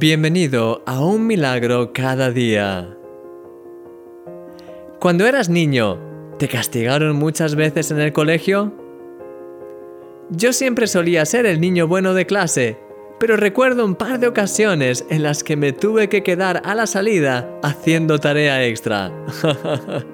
Bienvenido a un milagro cada día. Cuando eras niño, ¿te castigaron muchas veces en el colegio? Yo siempre solía ser el niño bueno de clase, pero recuerdo un par de ocasiones en las que me tuve que quedar a la salida haciendo tarea extra.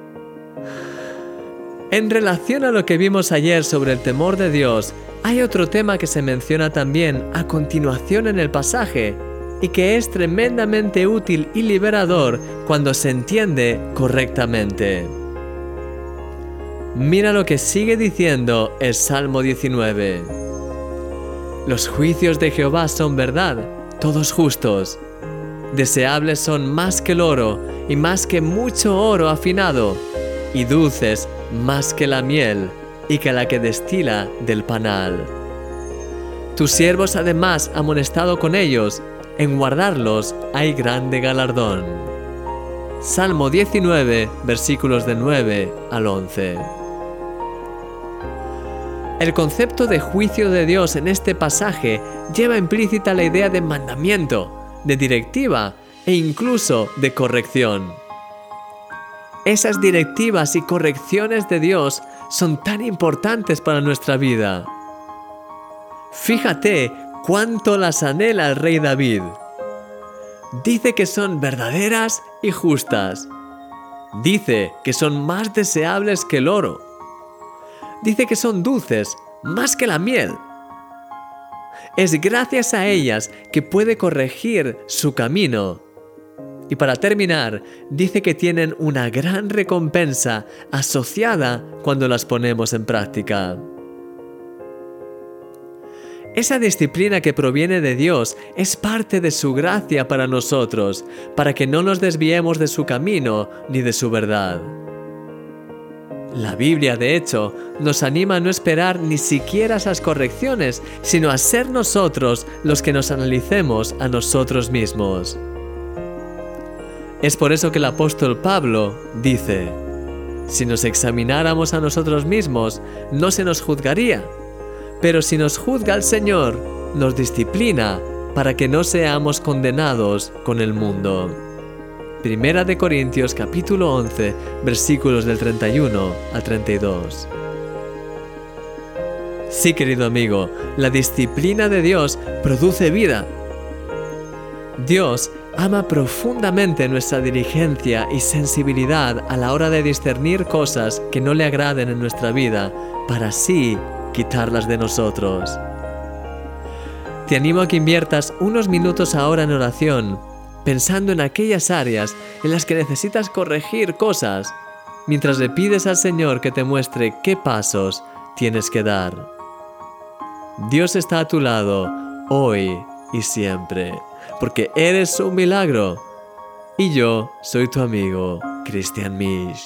en relación a lo que vimos ayer sobre el temor de Dios, hay otro tema que se menciona también a continuación en el pasaje y que es tremendamente útil y liberador cuando se entiende correctamente. Mira lo que sigue diciendo el Salmo 19. Los juicios de Jehová son verdad, todos justos. Deseables son más que el oro y más que mucho oro afinado, y dulces más que la miel y que la que destila del panal. Tus siervos además amonestado con ellos en guardarlos hay grande galardón. Salmo 19, versículos de 9 al 11. El concepto de juicio de Dios en este pasaje lleva implícita la idea de mandamiento, de directiva e incluso de corrección. Esas directivas y correcciones de Dios son tan importantes para nuestra vida. Fíjate cuánto las anhela el rey David. Dice que son verdaderas y justas. Dice que son más deseables que el oro. Dice que son dulces más que la miel. Es gracias a ellas que puede corregir su camino. Y para terminar, dice que tienen una gran recompensa asociada cuando las ponemos en práctica. Esa disciplina que proviene de Dios es parte de su gracia para nosotros, para que no nos desviemos de su camino ni de su verdad. La Biblia, de hecho, nos anima a no esperar ni siquiera esas correcciones, sino a ser nosotros los que nos analicemos a nosotros mismos. Es por eso que el apóstol Pablo dice, si nos examináramos a nosotros mismos, no se nos juzgaría pero si nos juzga el Señor, nos disciplina para que no seamos condenados con el mundo. Primera de Corintios capítulo 11 versículos del 31 al 32. Sí, querido amigo, la disciplina de Dios produce vida. Dios ama profundamente nuestra diligencia y sensibilidad a la hora de discernir cosas que no le agraden en nuestra vida para así quitarlas de nosotros. Te animo a que inviertas unos minutos ahora en oración, pensando en aquellas áreas en las que necesitas corregir cosas, mientras le pides al Señor que te muestre qué pasos tienes que dar. Dios está a tu lado hoy y siempre, porque eres un milagro. Y yo soy tu amigo, Christian Misch.